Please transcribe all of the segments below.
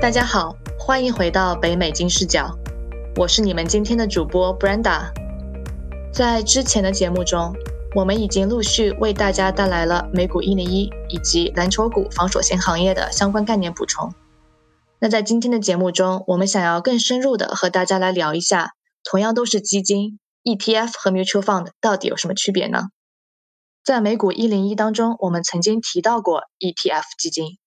大家好，欢迎回到北美金视角，我是你们今天的主播 Brenda。在之前的节目中，我们已经陆续为大家带来了美股一零一以及蓝筹股防守型行业的相关概念补充。那在今天的节目中，我们想要更深入的和大家来聊一下，同样都是基金，ETF 和 Mutual Fund 到底有什么区别呢？在美股一零一当中，我们曾经提到过 ETF 基金。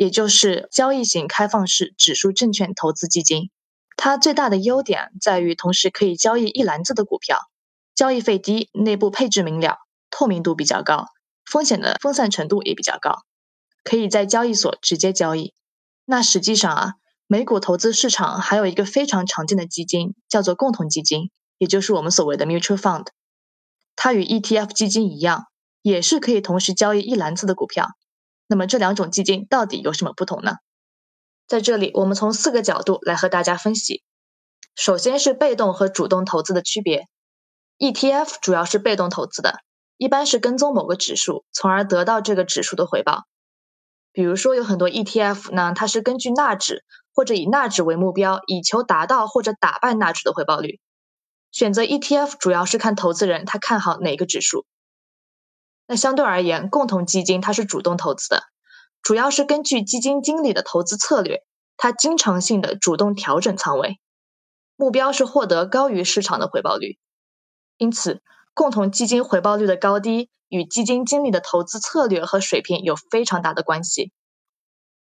也就是交易型开放式指数证券投资基金，它最大的优点在于同时可以交易一篮子的股票，交易费低，内部配置明了，透明度比较高，风险的分散程度也比较高，可以在交易所直接交易。那实际上啊，美股投资市场还有一个非常常见的基金，叫做共同基金，也就是我们所谓的 mutual fund。它与 ETF 基金一样，也是可以同时交易一篮子的股票。那么这两种基金到底有什么不同呢？在这里，我们从四个角度来和大家分析。首先是被动和主动投资的区别。ETF 主要是被动投资的，一般是跟踪某个指数，从而得到这个指数的回报。比如说，有很多 ETF 呢，它是根据纳指或者以纳指为目标，以求达到或者打败纳指的回报率。选择 ETF 主要是看投资人他看好哪个指数。那相对而言，共同基金它是主动投资的，主要是根据基金经理的投资策略，它经常性的主动调整仓位，目标是获得高于市场的回报率。因此，共同基金回报率的高低与基金经理的投资策略和水平有非常大的关系。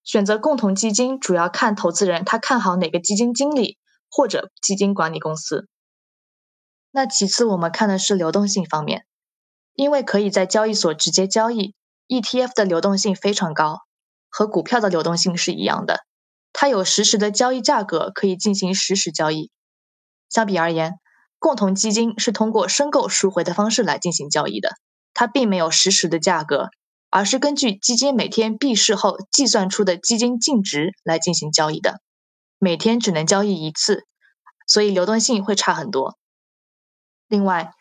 选择共同基金主要看投资人他看好哪个基金经理或者基金管理公司。那其次，我们看的是流动性方面。因为可以在交易所直接交易，ETF 的流动性非常高，和股票的流动性是一样的。它有实时的交易价格，可以进行实时交易。相比而言，共同基金是通过申购赎回的方式来进行交易的，它并没有实时的价格，而是根据基金每天闭市后计算出的基金净值来进行交易的，每天只能交易一次，所以流动性会差很多。另外，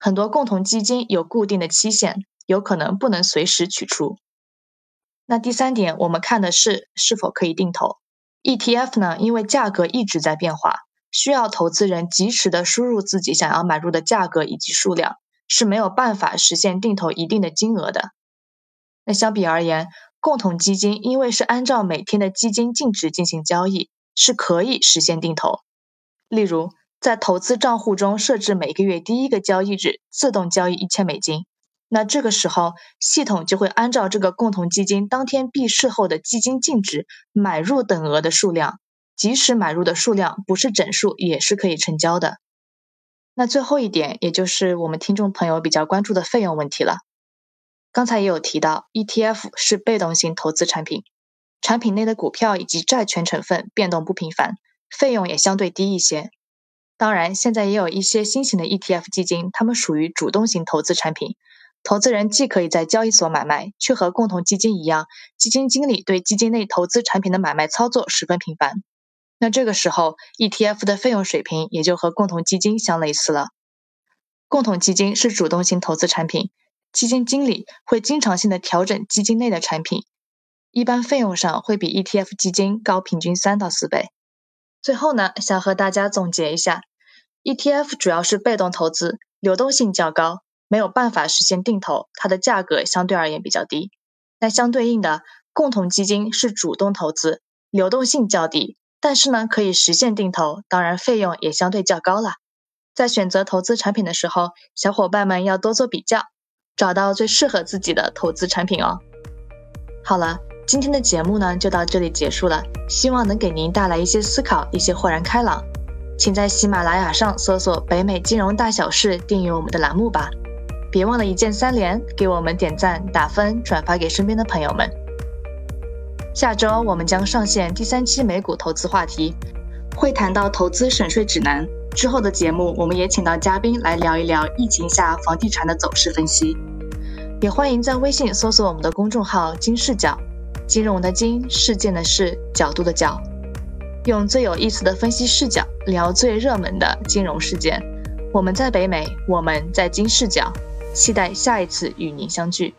很多共同基金有固定的期限，有可能不能随时取出。那第三点，我们看的是是否可以定投。ETF 呢，因为价格一直在变化，需要投资人及时的输入自己想要买入的价格以及数量，是没有办法实现定投一定的金额的。那相比而言，共同基金因为是按照每天的基金净值进行交易，是可以实现定投。例如。在投资账户中设置每个月第一个交易日自动交易一千美金，那这个时候系统就会按照这个共同基金当天闭市后的基金净值买入等额的数量，即使买入的数量不是整数，也是可以成交的。那最后一点，也就是我们听众朋友比较关注的费用问题了。刚才也有提到，ETF 是被动型投资产品，产品内的股票以及债权成分变动不频繁，费用也相对低一些。当然，现在也有一些新型的 ETF 基金，它们属于主动型投资产品。投资人既可以在交易所买卖，却和共同基金一样，基金经理对基金内投资产品的买卖操作十分频繁。那这个时候，ETF 的费用水平也就和共同基金相类似了。共同基金是主动型投资产品，基金经理会经常性的调整基金内的产品，一般费用上会比 ETF 基金高平均三到四倍。最后呢，想和大家总结一下。ETF 主要是被动投资，流动性较高，没有办法实现定投，它的价格相对而言比较低。那相对应的，共同基金是主动投资，流动性较低，但是呢可以实现定投，当然费用也相对较高了。在选择投资产品的时候，小伙伴们要多做比较，找到最适合自己的投资产品哦。好了，今天的节目呢就到这里结束了，希望能给您带来一些思考，一些豁然开朗。请在喜马拉雅上搜索“北美金融大小事”，订阅我们的栏目吧。别忘了一键三连，给我们点赞、打分、转发给身边的朋友们。下周我们将上线第三期美股投资话题，会谈到投资省税指南。之后的节目，我们也请到嘉宾来聊一聊疫情下房地产的走势分析。也欢迎在微信搜索我们的公众号“金视角”，金融的金，事件的事，角度的角。用最有意思的分析视角聊最热门的金融事件。我们在北美，我们在金视角，期待下一次与您相聚。